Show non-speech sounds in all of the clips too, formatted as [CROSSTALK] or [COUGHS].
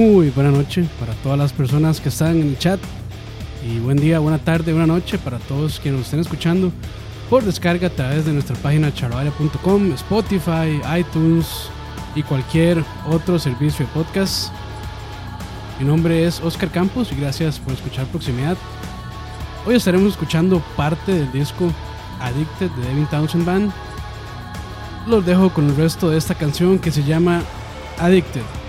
Muy buena noche para todas las personas que están en el chat. Y buen día, buena tarde, buena noche para todos quienes nos estén escuchando por descarga a través de nuestra página charlavaria.com, Spotify, iTunes y cualquier otro servicio de podcast. Mi nombre es Oscar Campos y gracias por escuchar Proximidad. Hoy estaremos escuchando parte del disco Addicted de Devin Townsend Band. Los dejo con el resto de esta canción que se llama Addicted.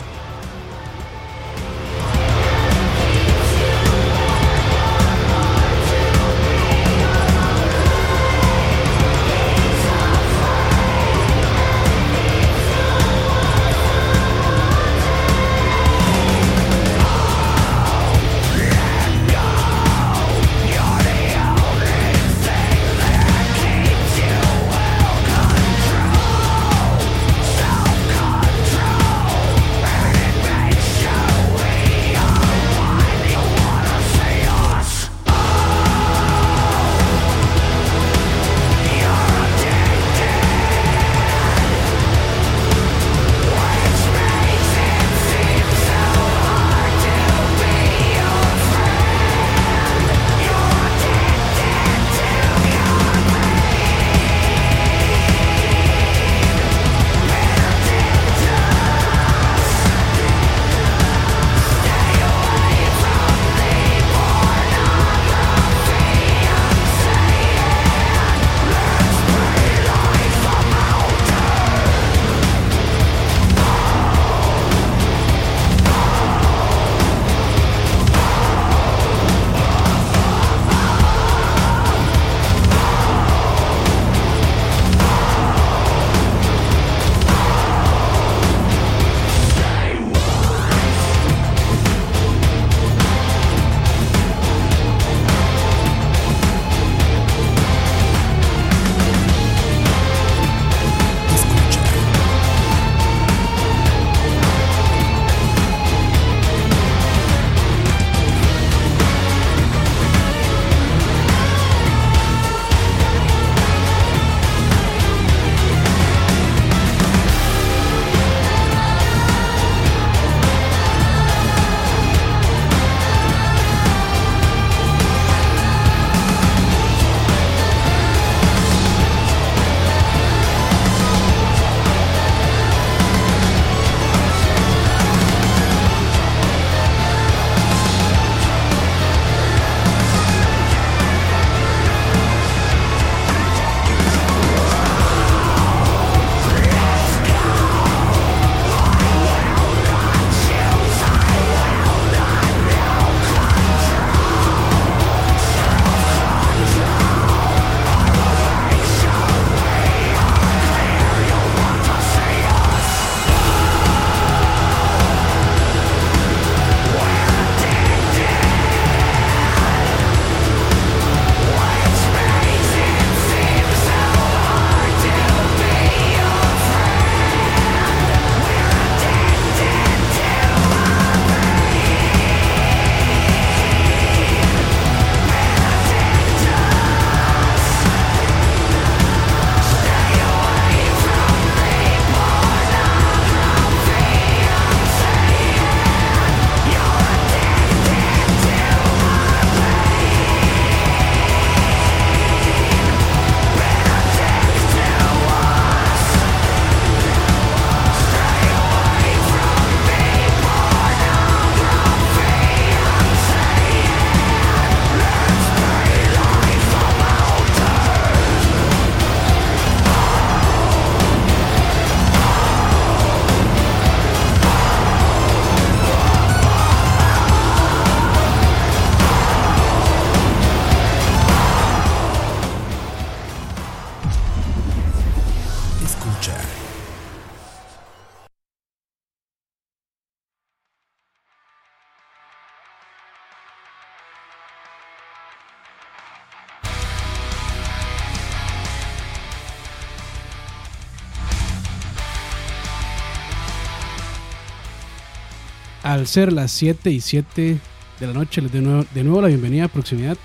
Al ser las 7 y 7 de la noche, les doy de nuevo, la bienvenida a Proximidad.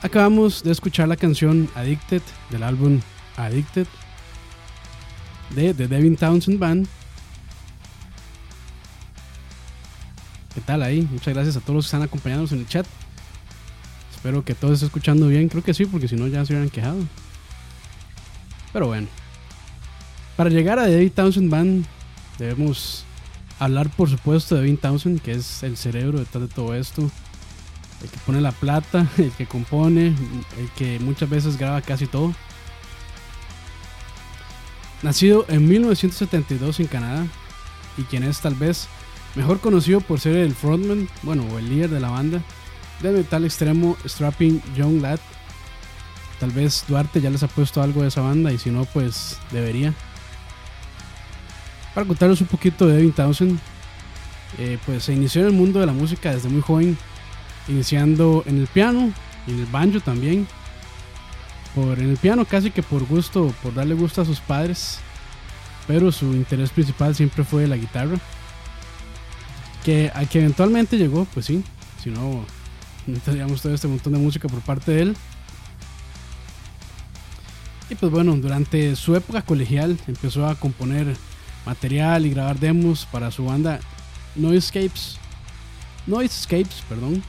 Acabamos de escuchar la canción Addicted del álbum Addicted de The Devin Townsend Band. ¿Qué tal ahí? Muchas gracias a todos los que están acompañándonos en el chat. Espero que todos estén escuchando bien. Creo que sí, porque si no ya se hubieran quejado. Pero bueno. Para llegar a The Devin Townsend Band debemos hablar por supuesto de Devin Townsend, que es el cerebro detrás de todo esto. El que pone la plata, [LAUGHS] el que compone, el que muchas veces graba casi todo. Nacido en 1972 en Canadá y quien es tal vez mejor conocido por ser el frontman, bueno, o el líder de la banda de metal extremo Strapping Young Lad. Tal vez Duarte ya les ha puesto algo de esa banda y si no, pues debería. Para contarles un poquito de Devin Townsend, eh, pues se inició en el mundo de la música desde muy joven, iniciando en el piano y en el banjo también. Por, en el piano casi que por gusto, por darle gusto a sus padres, pero su interés principal siempre fue la guitarra. Que, a que eventualmente llegó, pues sí, si no, no tendríamos todo este montón de música por parte de él. Y pues bueno, durante su época colegial empezó a componer material y grabar demos para su banda Noisescapes. Noisescapes, perdón.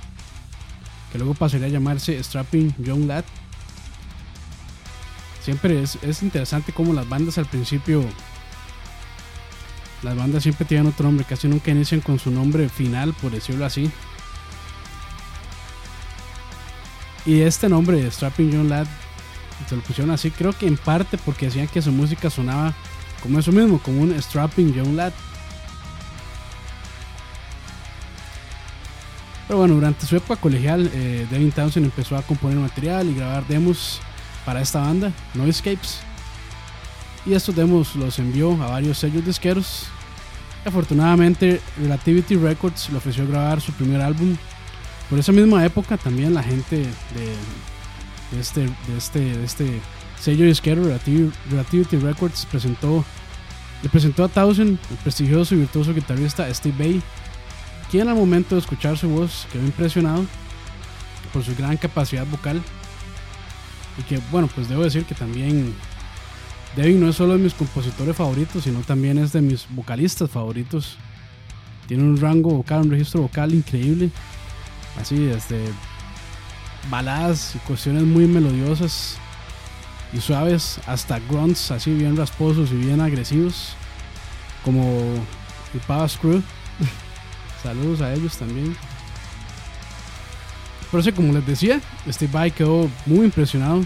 Que luego pasaría a llamarse Strapping Young Lad. Siempre es, es interesante cómo las bandas al principio. Las bandas siempre tienen otro nombre, casi nunca inician con su nombre final, por decirlo así. Y este nombre, Strapping Young Lad, se lo pusieron así, creo que en parte porque decían que su música sonaba como eso mismo, como un Strapping Young Lad. Pero bueno, durante su época colegial, eh, Devin Townsend empezó a componer material y grabar demos para esta banda, Noisescapes. Y estos demos los envió a varios sellos disqueros. Afortunadamente, Relativity Records le ofreció grabar su primer álbum. Por esa misma época, también la gente de este, de, este, de este sello disquero Relativity Records presentó, le presentó a Townsend el prestigioso y virtuoso guitarrista Steve Bay, quien al momento de escuchar su voz quedó impresionado por su gran capacidad vocal. Y que, bueno, pues debo decir que también Devin no es solo de mis compositores favoritos, sino también es de mis vocalistas favoritos. Tiene un rango vocal, un registro vocal increíble. Así, desde baladas y cuestiones muy melodiosas y suaves hasta grunts así bien rasposos y bien agresivos como el Power Screw. [LAUGHS] Saludos a ellos también. Por eso como les decía Steve Vai quedó muy impresionado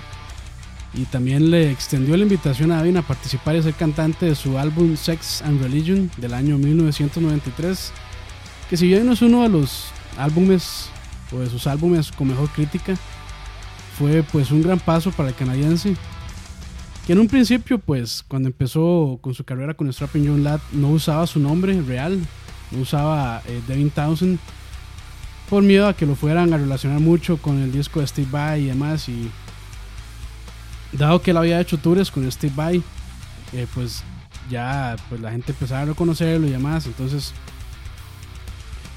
y también le extendió la invitación a Devin a participar y ser cantante de su álbum Sex and Religion del año 1993 que si bien no es uno de los álbumes o de sus álbumes con mejor crítica fue pues un gran paso para el canadiense que en un principio, pues, cuando empezó con su carrera con Strapping Young Lad, no usaba su nombre real, no usaba eh, Devin Townsend, por miedo a que lo fueran a relacionar mucho con el disco de Steve Vai y demás. Y dado que él había hecho tours con Steve Vai, eh, pues ya pues la gente empezaba a reconocerlo y demás. Entonces,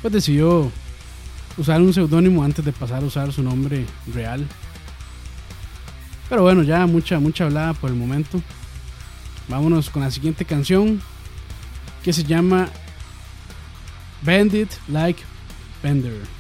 pues decidió usar un seudónimo antes de pasar a usar su nombre real. Pero bueno, ya mucha, mucha hablada por el momento. Vámonos con la siguiente canción que se llama Bandit Like Bender.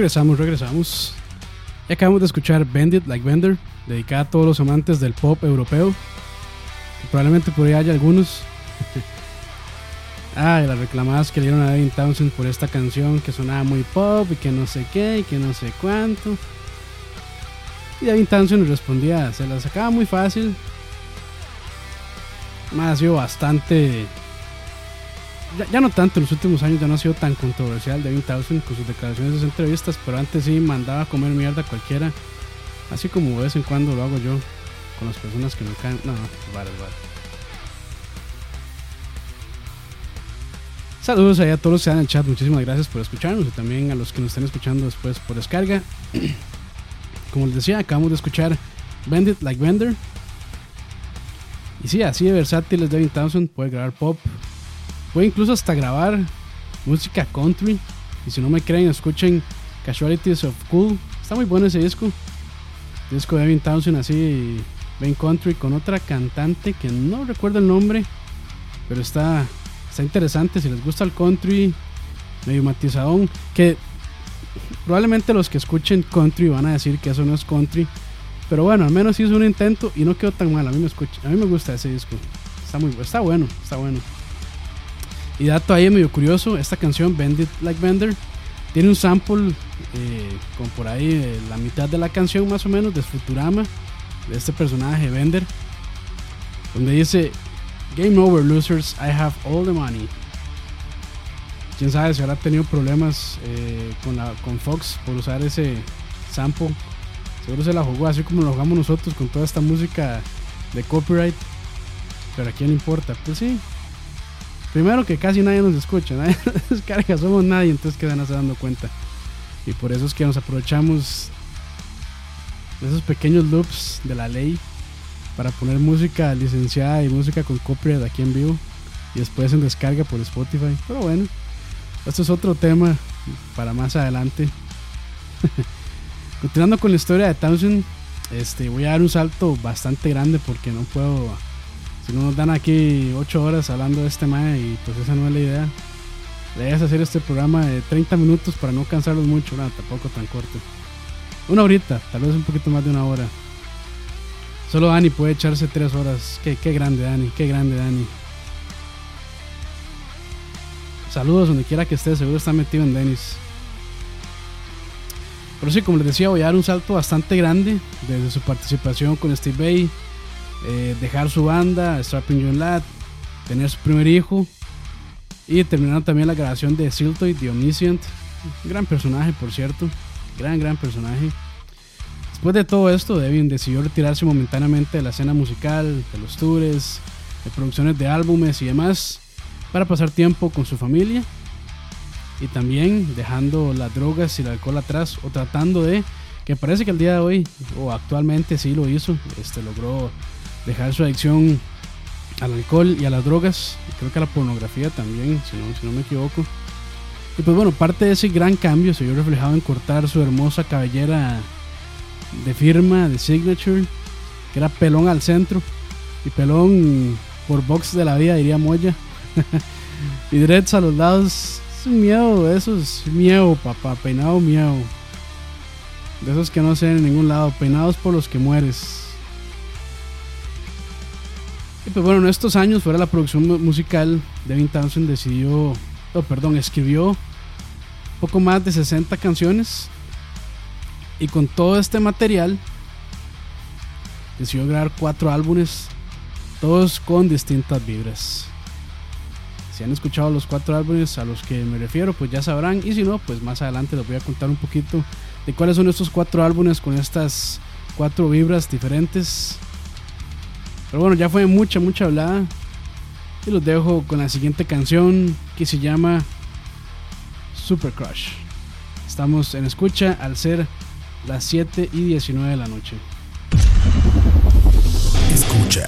Regresamos, regresamos. Y acabamos de escuchar Bandit Like Bender, dedicada a todos los amantes del pop europeo. probablemente por ahí haya algunos. [LAUGHS] ah, y las reclamadas que le dieron a Devin Townsend por esta canción que sonaba muy pop y que no sé qué y que no sé cuánto. Y Devin Townsend respondía, se la sacaba muy fácil. Más sido bastante ya, no tanto en los últimos años, ya no ha sido tan controversial Devin Townsend con sus declaraciones en entrevistas, pero antes sí mandaba a comer mierda a cualquiera, así como de vez en cuando lo hago yo con las personas que me caen. No, vale, vale. Saludos a todos los que están en el chat, muchísimas gracias por escucharnos y también a los que nos están escuchando después por descarga. [CLEARS THROAT] Como les decía, acabamos de escuchar Bandit Like Bender. Y sí, así de versátil es Devin Townsend, puede grabar pop, Puede incluso hasta grabar música country. Y si no me creen, escuchen Casualties of Cool. Está muy bueno ese disco. disco de Evan Townsend así, Ben Country, con otra cantante que no recuerdo el nombre. Pero está, está interesante. Si les gusta el country, medio matizadón. Que probablemente los que escuchen country van a decir que eso no es country. Pero bueno, al menos hizo un intento y no quedó tan mal. A mí me, escucha, a mí me gusta ese disco. Está, muy, está bueno, está bueno. Y dato ahí medio curioso, esta canción, Bend It Like Bender, tiene un sample eh, con por ahí la mitad de la canción más o menos de Futurama, de este personaje Bender, donde dice, Game over losers, I have all the money. Quién sabe si habrá tenido problemas eh, con, con Fox por usar ese sample. Seguro se la jugó así como lo jugamos nosotros con toda esta música de copyright. Pero a quién importa. Pues sí, Primero que casi nadie nos escucha, nadie nos [LAUGHS] descarga, somos nadie, entonces quedan se dando cuenta. Y por eso es que nos aprovechamos de esos pequeños loops de la ley para poner música licenciada y música con copyright aquí en vivo y después en descarga por Spotify. Pero bueno, esto es otro tema para más adelante. [LAUGHS] Continuando con la historia de Townsend, este, voy a dar un salto bastante grande porque no puedo si no nos dan aquí 8 horas hablando de este mae y pues esa no es la idea. La idea es hacer este programa de 30 minutos para no cansarlos mucho, nada, tampoco tan corto. Una horita, tal vez un poquito más de una hora. Solo Dani puede echarse 3 horas. Qué, grande Dani, qué grande Dani. Saludos donde quiera que esté, seguro está metido en Dennis. Pero sí, como les decía, voy a dar un salto bastante grande desde su participación con Steve Bay eh, dejar su banda, Strapping John Lad, tener su primer hijo y terminar también la grabación de Siltoid, The Omniscient. Gran personaje, por cierto. Gran, gran personaje. Después de todo esto, Devin decidió retirarse momentáneamente de la escena musical, de los tours, de producciones de álbumes y demás, para pasar tiempo con su familia y también dejando las drogas y el alcohol atrás o tratando de, que parece que el día de hoy o actualmente sí lo hizo, este logró dejar su adicción al alcohol y a las drogas, creo que a la pornografía también, si no, si no me equivoco. Y pues bueno, parte de ese gran cambio se vio reflejado en cortar su hermosa cabellera de firma, de signature, que era pelón al centro y pelón por box de la vida, diría Moya. [LAUGHS] y dreads a los lados, es un miedo, eso es miedo, papá, peinado miedo. De esos que no se ven en ningún lado, peinados por los que mueres pues bueno, en estos años, fuera la producción musical, Devin Townsend decidió, oh, perdón, escribió poco más de 60 canciones. Y con todo este material, decidió grabar cuatro álbumes, todos con distintas vibras. Si han escuchado los cuatro álbumes a los que me refiero, pues ya sabrán. Y si no, pues más adelante les voy a contar un poquito de cuáles son estos cuatro álbumes con estas cuatro vibras diferentes. Pero bueno, ya fue mucha, mucha hablada. Y los dejo con la siguiente canción que se llama Super Crush. Estamos en escucha al ser las 7 y 19 de la noche. Escucha.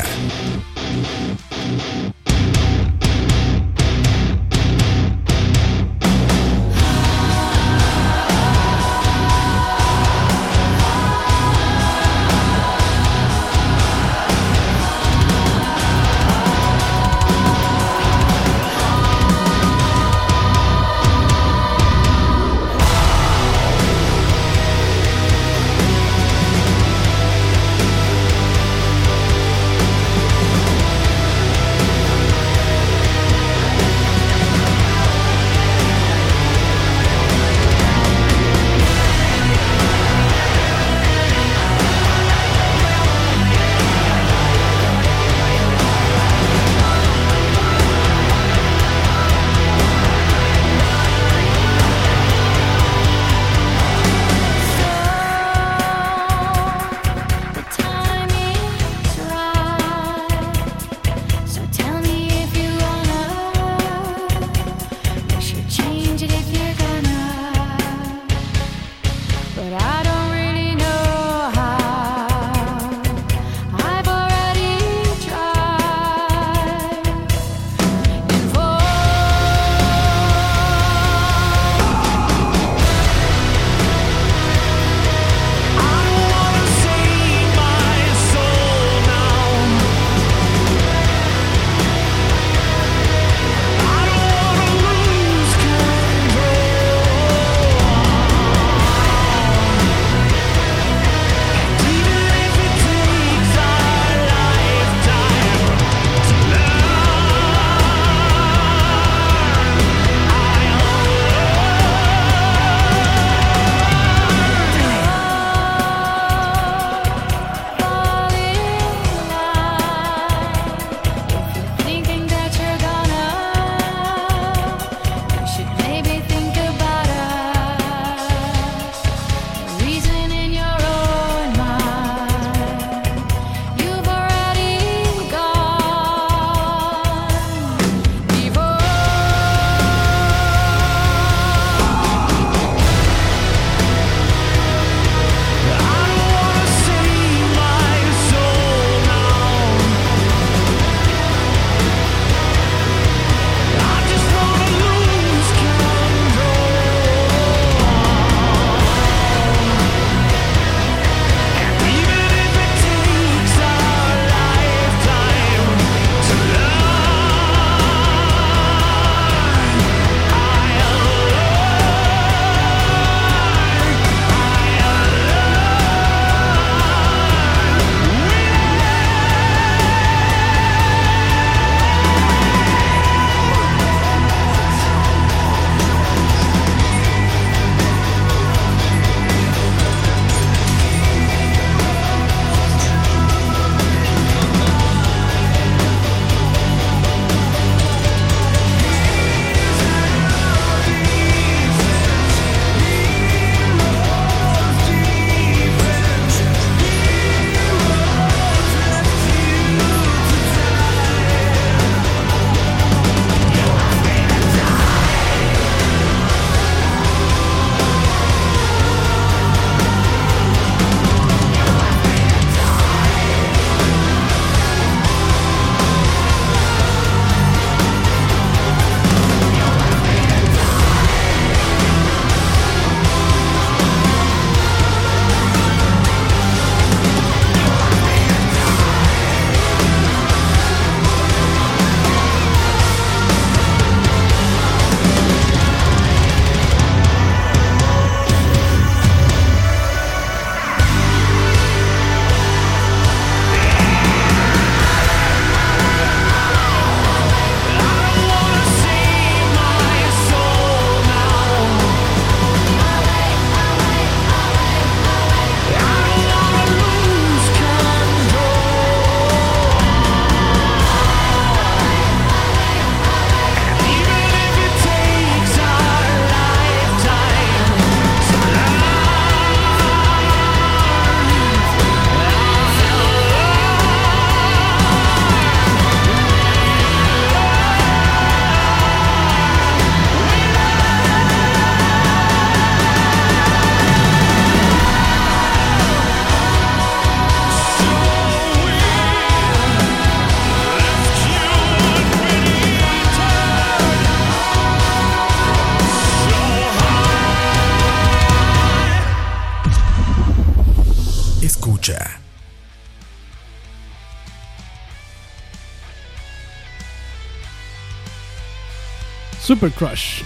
Super Crush.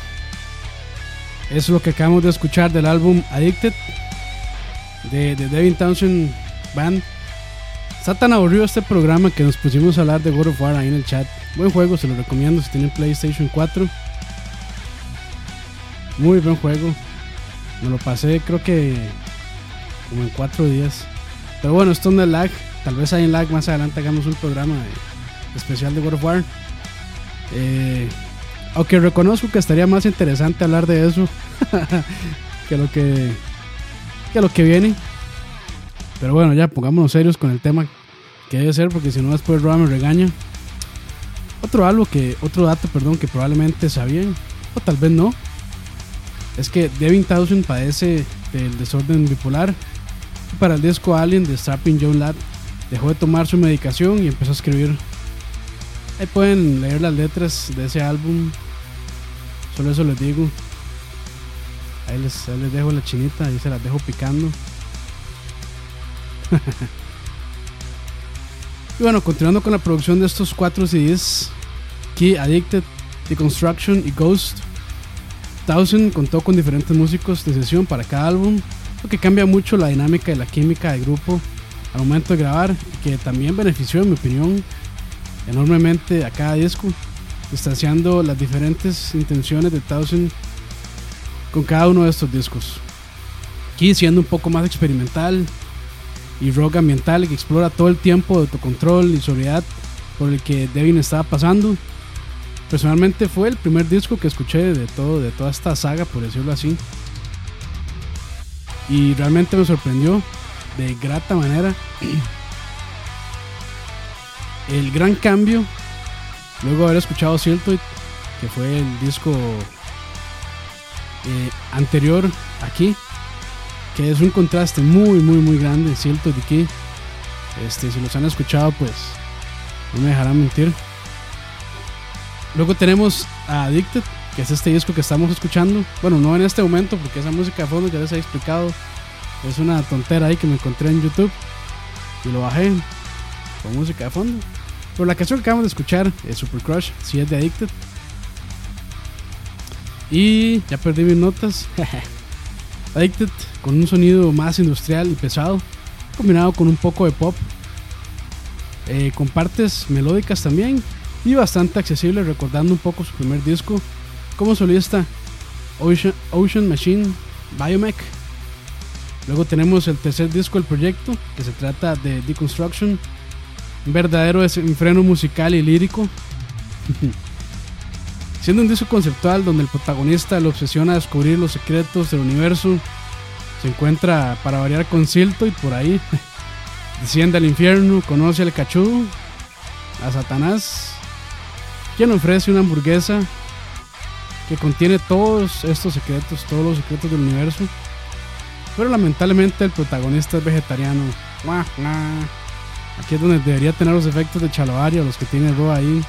Es lo que acabamos de escuchar del álbum Addicted de, de Devin Townsend Band. Está tan aburrido este programa que nos pusimos a hablar de God of War ahí en el chat. Buen juego, se lo recomiendo si tienen PlayStation 4. Muy buen juego. Me lo pasé creo que como en 4 días. Pero bueno, esto no es lag. Tal vez hay en lag más adelante hagamos un programa especial de God of War. Eh, aunque reconozco que estaría más interesante hablar de eso [LAUGHS] que lo que que lo que viene. Pero bueno, ya pongámonos serios con el tema que debe ser, porque si no después Roa me regaña. Otro algo que, otro dato, perdón, que probablemente sabían, o tal vez no, es que Devin Townsend padece del desorden bipolar. Para el disco Alien de Strapping John Ladd, dejó de tomar su medicación y empezó a escribir. Ahí pueden leer las letras de ese álbum. Solo eso les digo. Ahí les, ahí les dejo la chinita, ahí se las dejo picando. [LAUGHS] y bueno, continuando con la producción de estos cuatro CDs, Key Addicted, Deconstruction y Ghost, Thousand contó con diferentes músicos de sesión para cada álbum, lo que cambia mucho la dinámica y la química del grupo al momento de grabar, que también benefició, en mi opinión, enormemente a cada disco, distanciando las diferentes intenciones de Thousand con cada uno de estos discos. Key siendo un poco más experimental, y rock ambiental que explora todo el tiempo de autocontrol y sobriedad por el que Devin estaba pasando. Personalmente fue el primer disco que escuché de todo de toda esta saga, por decirlo así. Y realmente me sorprendió de grata manera [CLEARS THROAT] el gran cambio luego de haber escuchado Siltoid, que fue el disco eh, anterior aquí que es un contraste muy, muy, muy grande, de que este, si los han escuchado, pues no me dejarán mentir. Luego tenemos a Addicted, que es este disco que estamos escuchando. Bueno, no en este momento, porque esa música de fondo ya les he explicado. Es una tontera ahí que me encontré en YouTube y lo bajé con música de fondo. Pero la canción que acabamos de escuchar es Super Crush, si es de Addicted. Y ya perdí mis notas. [LAUGHS] Addicted con un sonido más industrial y pesado, combinado con un poco de pop, eh, con partes melódicas también y bastante accesible, recordando un poco su primer disco como solista Ocean, Ocean Machine Biomech. Luego tenemos el tercer disco del proyecto, que se trata de Deconstruction, verdadero desenfreno musical y lírico. [LAUGHS] Siendo un disco conceptual donde el protagonista lo obsesiona a descubrir los secretos del universo, se encuentra para variar con Silto y por ahí [LAUGHS] desciende al infierno, conoce al cachú, a Satanás, quien ofrece una hamburguesa que contiene todos estos secretos, todos los secretos del universo. Pero lamentablemente el protagonista es vegetariano. Aquí es donde debería tener los efectos de Chaloaria, los que tiene Ro ahí.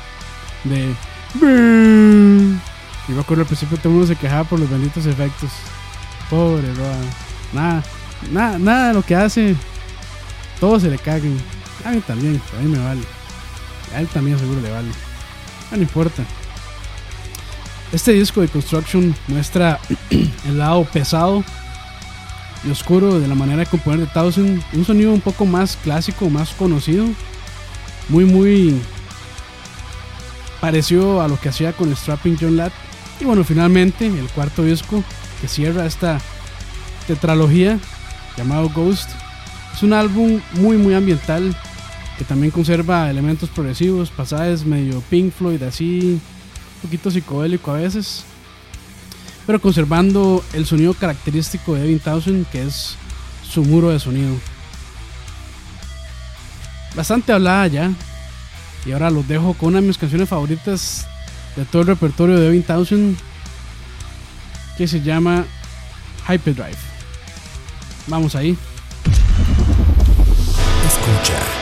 De y me acuerdo al principio todo el mundo se quejaba por los benditos efectos. Pobre Roa. Nada, nada, nada de lo que hace. Todo se le caguen. A mí también, a mí me vale. A él también seguro le vale. No, importa. Este disco de Construction muestra [CLEARS THROAT] el lado pesado y oscuro de la manera de componer de Thousand. Un sonido un poco más clásico, más conocido. Muy, muy pareció a lo que hacía con Strapping John Ladd. Y bueno, finalmente el cuarto disco que cierra esta tetralogía llamado Ghost. Es un álbum muy muy ambiental que también conserva elementos progresivos, pasajes medio Pink Floyd así, un poquito psicodélico a veces, pero conservando el sonido característico de Evin Townsend que es su muro de sonido. Bastante hablada ya, y ahora los dejo con una de mis canciones favoritas de todo el repertorio de Evin Townsend que se llama Hyperdrive. Vamos ahí. Escucha.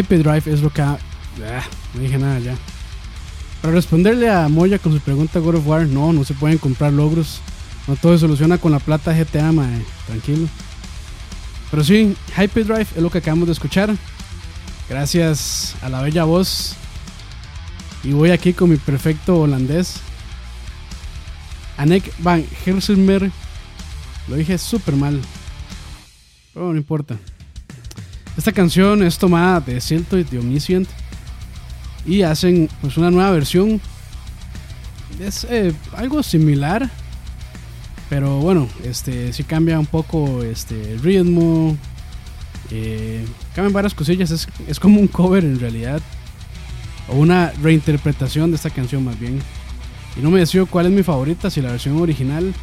Hyperdrive es lo que... ha- Ah, no dije nada ya. Para responderle a Moya con su pregunta God of War, no, no se pueden comprar logros. No todo se soluciona con la plata GTA, mae. Tranquilo. Pero sí, Hyperdrive es lo que acabamos de escuchar. Gracias a la bella voz. Y voy aquí con mi perfecto holandés. Anek van Herselmer. Lo dije súper mal. Pero no importa. Esta canción es tomada de Siltoid de Omniscient. Y hacen pues una nueva versión. Es eh, algo similar. Pero bueno, este sí cambia un poco este, el ritmo. eh, cambian varias cosillas. Es, es como un cover en realidad. O una reinterpretación de esta canción más bien. Y no me decido cuál es mi favorita, si la versión original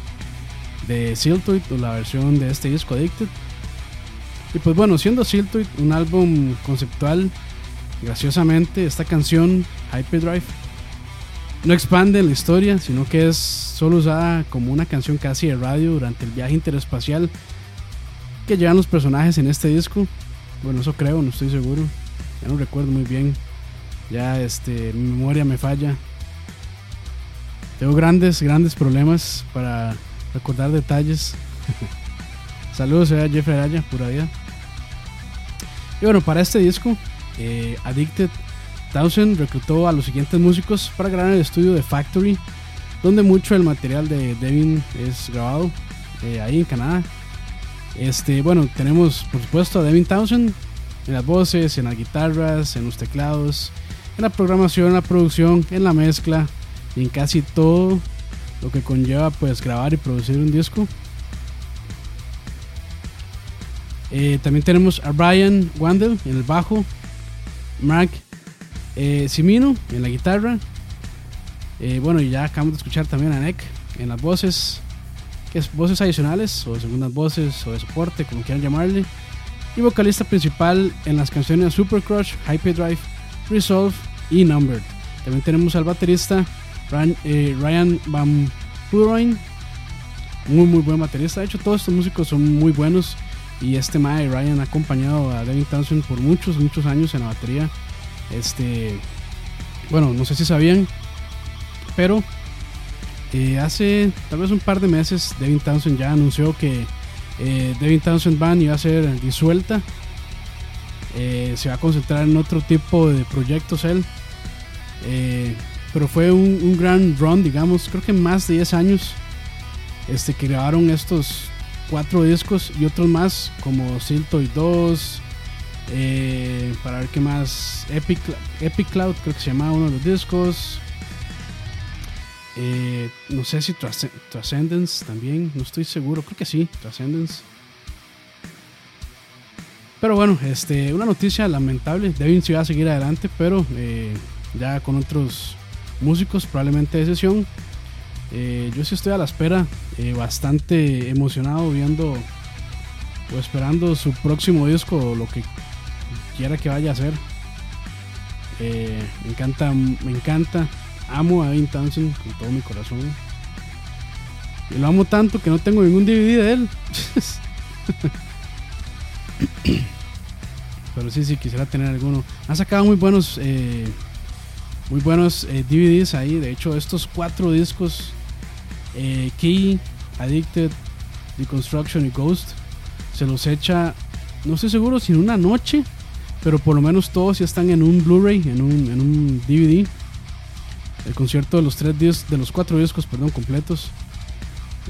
de Siltoid o la versión de este disco Addicted. Y pues bueno, siendo Siltoid un álbum conceptual, graciosamente esta canción, Hyperdrive, no expande la historia, sino que es solo usada como una canción casi de radio durante el viaje interespacial que llevan los personajes en este disco. Bueno, eso creo, no estoy seguro. Ya no recuerdo muy bien. Ya este, mi memoria me falla. Tengo grandes, grandes problemas para recordar detalles. [LAUGHS] Saludos a Jeffrey Araya, pura vida. Y bueno, para este disco, eh, Addicted Thousand reclutó a los siguientes músicos para grabar en el estudio de Factory, donde mucho del material de Devin es grabado eh, ahí en Canadá. Este, bueno, tenemos por supuesto a Devin Townsend en las voces, en las guitarras, en los teclados, en la programación, en la producción, en la mezcla y en casi todo lo que conlleva pues grabar y producir un disco. Eh, también tenemos a Brian Wandel en el bajo, Mark eh, en la guitarra. Eh, bueno, y ya acabamos de escuchar también a Nick en las voces, que es voces adicionales o segundas voces o de soporte, como quieran llamarle. Y vocalista principal en las canciones Super Crush, Hyperdrive, Resolve y Numbered. También tenemos al baterista Ryan, eh, Ryan Van Puroin, muy muy buen baterista. De hecho, todos estos músicos son muy buenos. Y este Mae Ryan ha acompañado a Devin Townsend por muchos, muchos años en la batería. Este, bueno, no sé si sabían, pero eh, hace tal vez un par de meses Devin Townsend ya anunció que eh, Devin Townsend Band iba a ser disuelta. Eh, se va a concentrar en otro tipo de proyectos él. Eh, pero fue un, un gran run, digamos, creo que más de 10 años este, que grabaron estos cuatro discos y otros más como Siltoid 2 eh, para ver qué más Epic, Epic Cloud creo que se llamaba uno de los discos. Eh, no sé si Transcend- Transcendence también no estoy seguro creo que sí Transcendence. Pero bueno este una noticia lamentable Devin sí va a seguir adelante pero eh, ya con otros músicos probablemente de sesión eh, yo sí estoy a la espera, eh, bastante emocionado viendo o esperando su próximo disco lo que quiera que vaya a hacer. Eh, me encanta, me encanta, amo a Devin Townsend con todo mi corazón. Y lo amo tanto que no tengo ningún DVD de él. [COUGHS] Pero sí, sí, quisiera tener alguno. Han sacado muy buenos, eh, muy buenos DVDs ahí. De hecho, estos cuatro discos eh, Key, Addicted, Deconstruction y Ghost. Se los echa, no estoy seguro si en una noche, pero por lo menos todos ya están en un Blu-ray, en un, DVD. El concierto de los tres discos, de los cuatro discos, perdón, completos.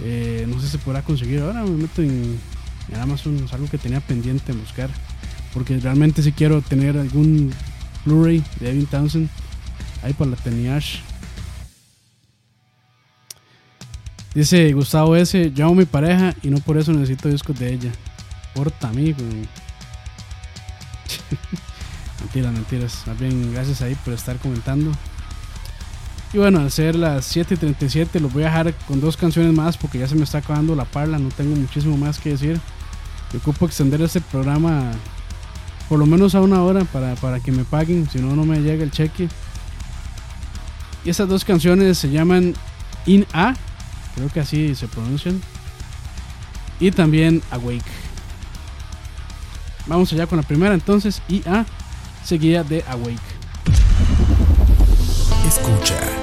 Eh, no sé si se podrá conseguir. Ahora me meto en, Amazon, es algo que tenía pendiente buscar. Porque realmente si quiero tener algún Blu-ray de Devin Townsend ahí para la Teniash. Dice Gustavo S. Yo amo a mi pareja y no por eso necesito discos de ella. Porta amigo. [LAUGHS] mentiras, mentiras. Más bien, gracias ahí por estar comentando. Y bueno, al ser las 7.37 los voy a dejar con dos canciones más porque ya se me está acabando la parla. No tengo muchísimo más que decir. Me ocupo extender este programa por lo menos a una hora para, para que me paguen. Si no, no me llega el cheque. Y estas dos canciones se llaman In A Creo que así se pronuncian. Y también Awake. Vamos allá con la primera entonces. IA seguida de Awake. Escucha.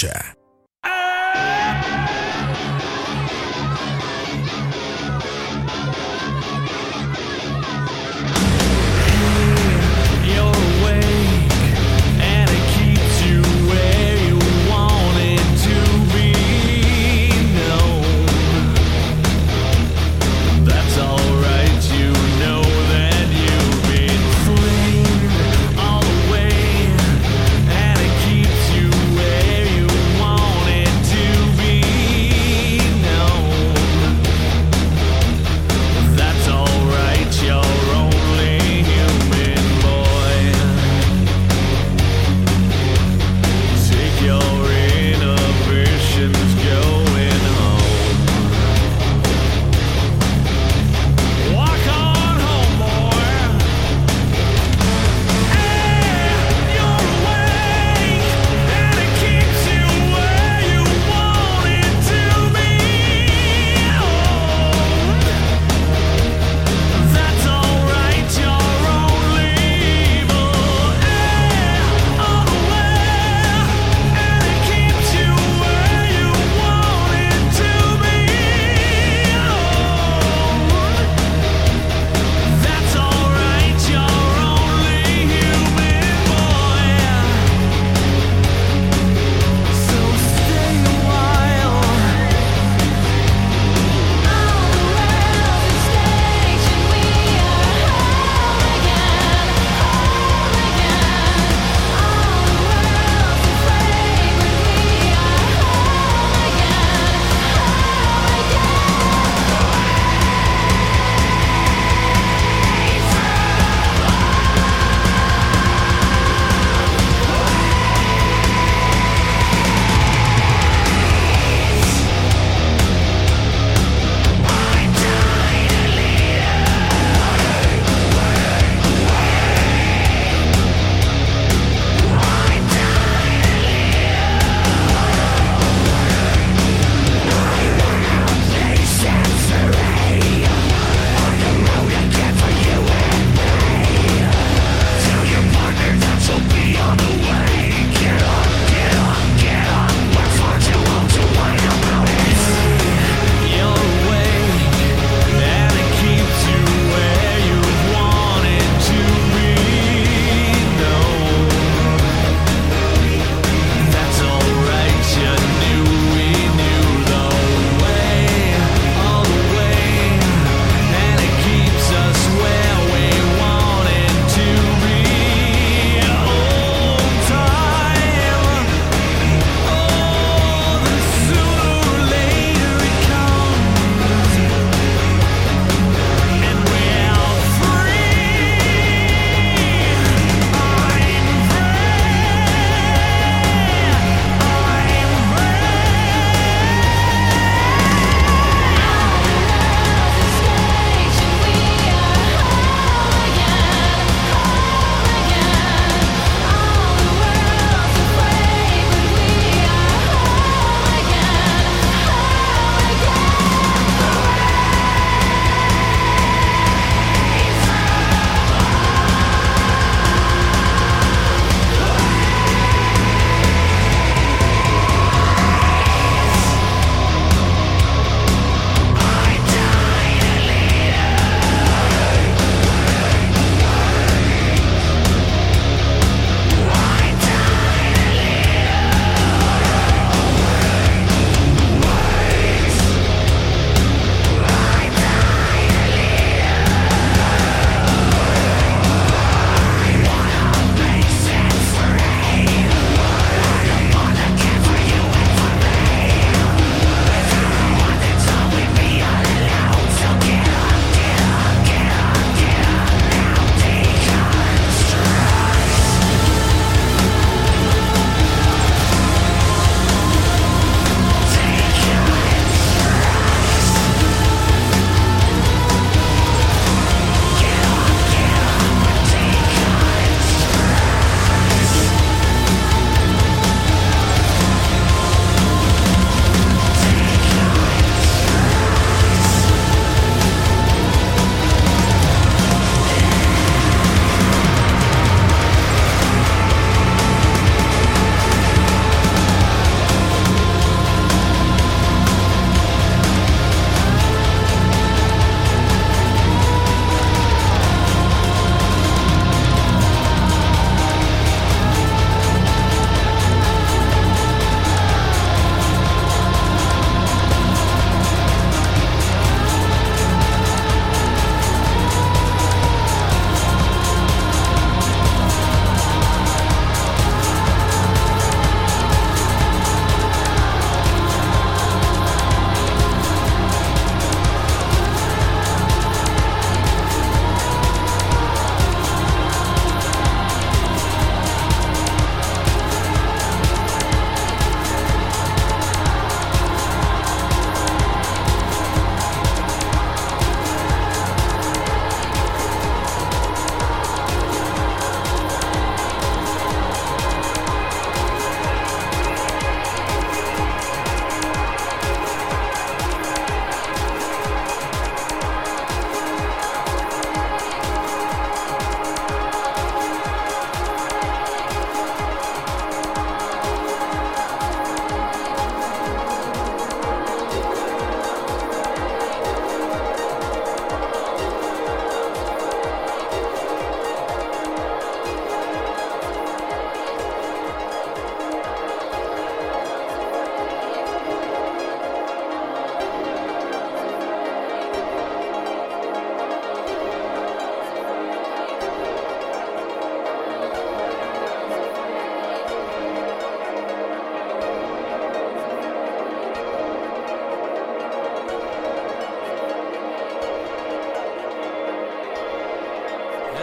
Куча.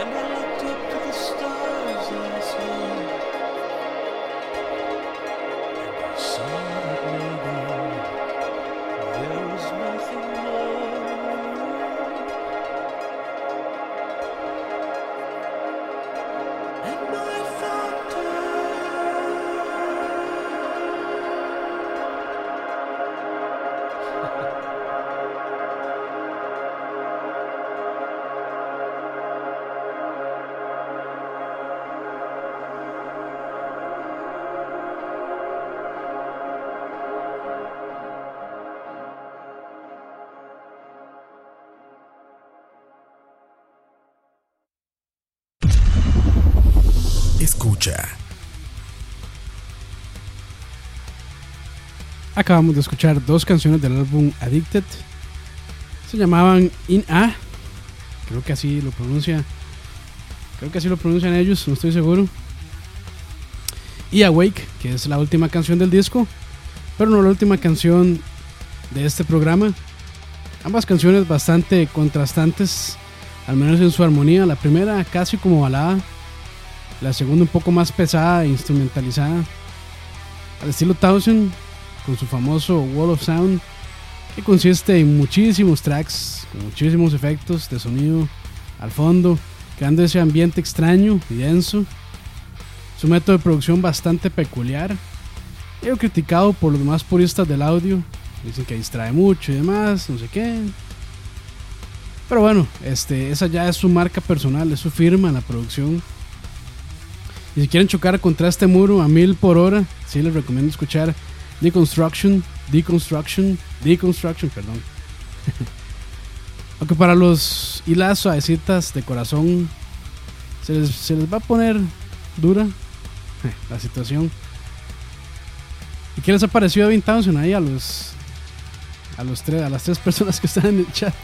And I looked up to the stars last night. Acabamos de escuchar dos canciones del álbum Addicted. Se llamaban In A. Creo que así lo pronuncia. Creo que así lo pronuncian ellos, no estoy seguro. Y Awake, que es la última canción del disco. Pero no la última canción de este programa. Ambas canciones bastante contrastantes, al menos en su armonía. La primera casi como balada. La segunda un poco más pesada e instrumentalizada. Al estilo Thousand, con su famoso Wall of Sound, que consiste en muchísimos tracks, con muchísimos efectos de sonido al fondo, creando ese ambiente extraño y denso. Su método de producción bastante peculiar, criticado por los más puristas del audio. Dicen que distrae mucho y demás, no sé qué. Pero bueno, este, esa ya es su marca personal, es su firma en la producción. Y si quieren chocar contra este muro a mil por hora, sí les recomiendo escuchar Deconstruction, Deconstruction, Deconstruction, perdón. Aunque para los y las suavecitas de corazón se les, se les va a poner dura la situación. ¿Y qué les ha parecido a Vin Townsend ahí a los a los tres, a las tres personas que están en el chat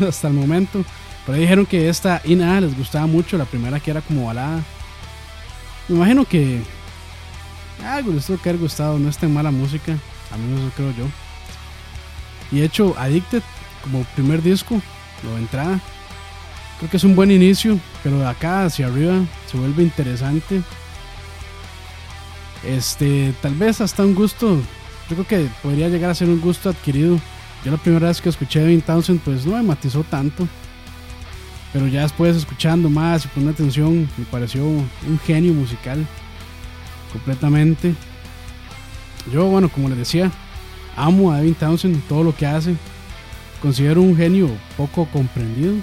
[LAUGHS] hasta el momento? Pero dijeron que esta INA les gustaba mucho, la primera que era como balada. Me imagino que algo les tuvo que haber gustado, no es tan mala música, al menos eso creo yo. Y de hecho, Addicted, como primer disco, lo de entrada, creo que es un buen inicio, pero de acá hacia arriba se vuelve interesante. Este, tal vez hasta un gusto, creo que podría llegar a ser un gusto adquirido. Yo la primera vez que escuché a Vin Townsend, pues no me matizó tanto. Pero ya después escuchando más y poniendo atención, me pareció un genio musical completamente. Yo, bueno, como les decía, amo a Devin Townsend, todo lo que hace. Considero un genio poco comprendido,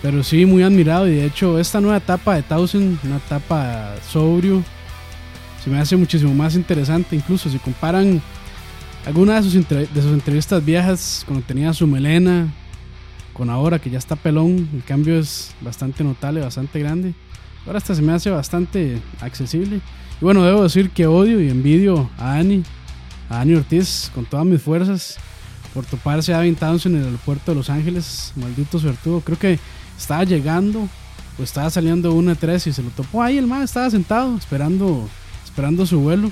pero sí muy admirado. Y de hecho, esta nueva etapa de Townsend, una etapa sobrio, se me hace muchísimo más interesante. Incluso si comparan algunas de sus, de sus entrevistas viejas, cuando tenía su melena, con ahora que ya está pelón, el cambio es bastante notable, bastante grande. Ahora hasta se me hace bastante accesible. Y bueno, debo decir que odio y envidio a Ani, a Ani Ortiz con todas mis fuerzas por toparse a en el aeropuerto de Los Ángeles. Maldito suertudo. Creo que estaba llegando o estaba saliendo una de tres y se lo topó ahí. El man estaba sentado esperando, esperando su vuelo.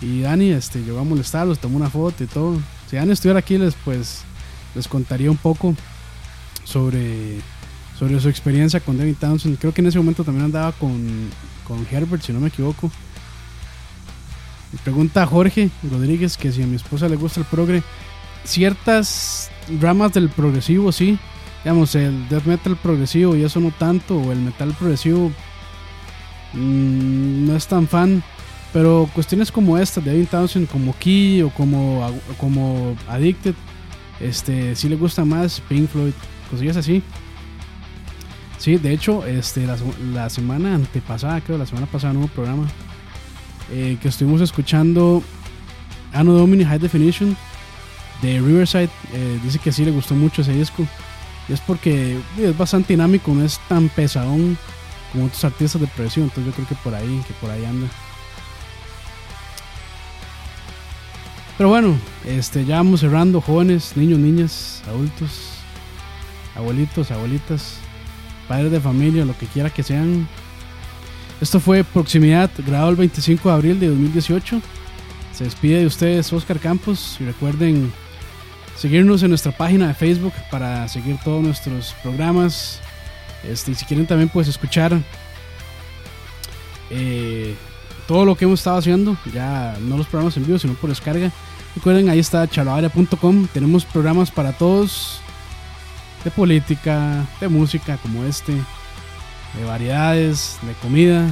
Y Dani este, llegó a molestarlo, tomó una foto y todo. Si Dani estuviera aquí, les, pues, les contaría un poco sobre, sobre su experiencia con Devin Townsend. Creo que en ese momento también andaba con, con Herbert, si no me equivoco. Pregunta Jorge Rodríguez que si a mi esposa le gusta el progre. Ciertas ramas del progresivo, sí. Digamos, el death metal progresivo y eso no tanto. O el metal progresivo mm, no es tan fan. Pero cuestiones como estas de Devin Townsend, como Key o como, como Addicted, este, sí le gusta más Pink Floyd, cosillas así. Sí, de hecho, este, la, la semana antepasada, creo, la semana pasada no hubo programa, eh, que estuvimos escuchando Anno Domini High Definition de Riverside. eh, dice que sí le gustó mucho ese disco. Y es porque es bastante dinámico, no es tan pesadón como otros artistas de progresivo. Entonces yo creo que por ahí, que por ahí anda. Pero bueno, este, ya vamos cerrando, jóvenes, niños, niñas, adultos, abuelitos, abuelitas, padres de familia, lo que quiera que sean. Esto fue Proximidad, grabado el 25 de abril de 2018. Se despide de ustedes Oscar Campos y recuerden seguirnos en nuestra página de Facebook para seguir todos nuestros programas. Este, y si quieren también pues escuchar eh, todo lo que hemos estado haciendo, ya no los programas en vivo, sino por descarga. Recuerden, ahí está charlavaria.com. Tenemos programas para todos de política, de música como este, de variedades, de comida,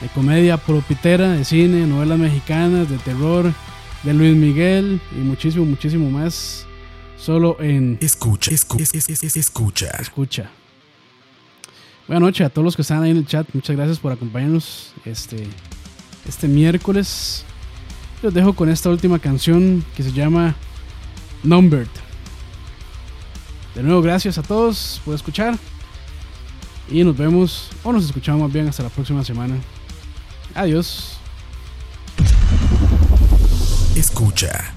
de comedia propitera, de cine, novelas mexicanas, de terror, de Luis Miguel y muchísimo, muchísimo más. Solo en Escucha, escu- es- es- es- escucha. Escucha. Buenas noches a todos los que están ahí en el chat. Muchas gracias por acompañarnos este, este miércoles. Los dejo con esta última canción que se llama Numbered. De nuevo, gracias a todos por escuchar. Y nos vemos, o nos escuchamos bien hasta la próxima semana. Adiós. Escucha.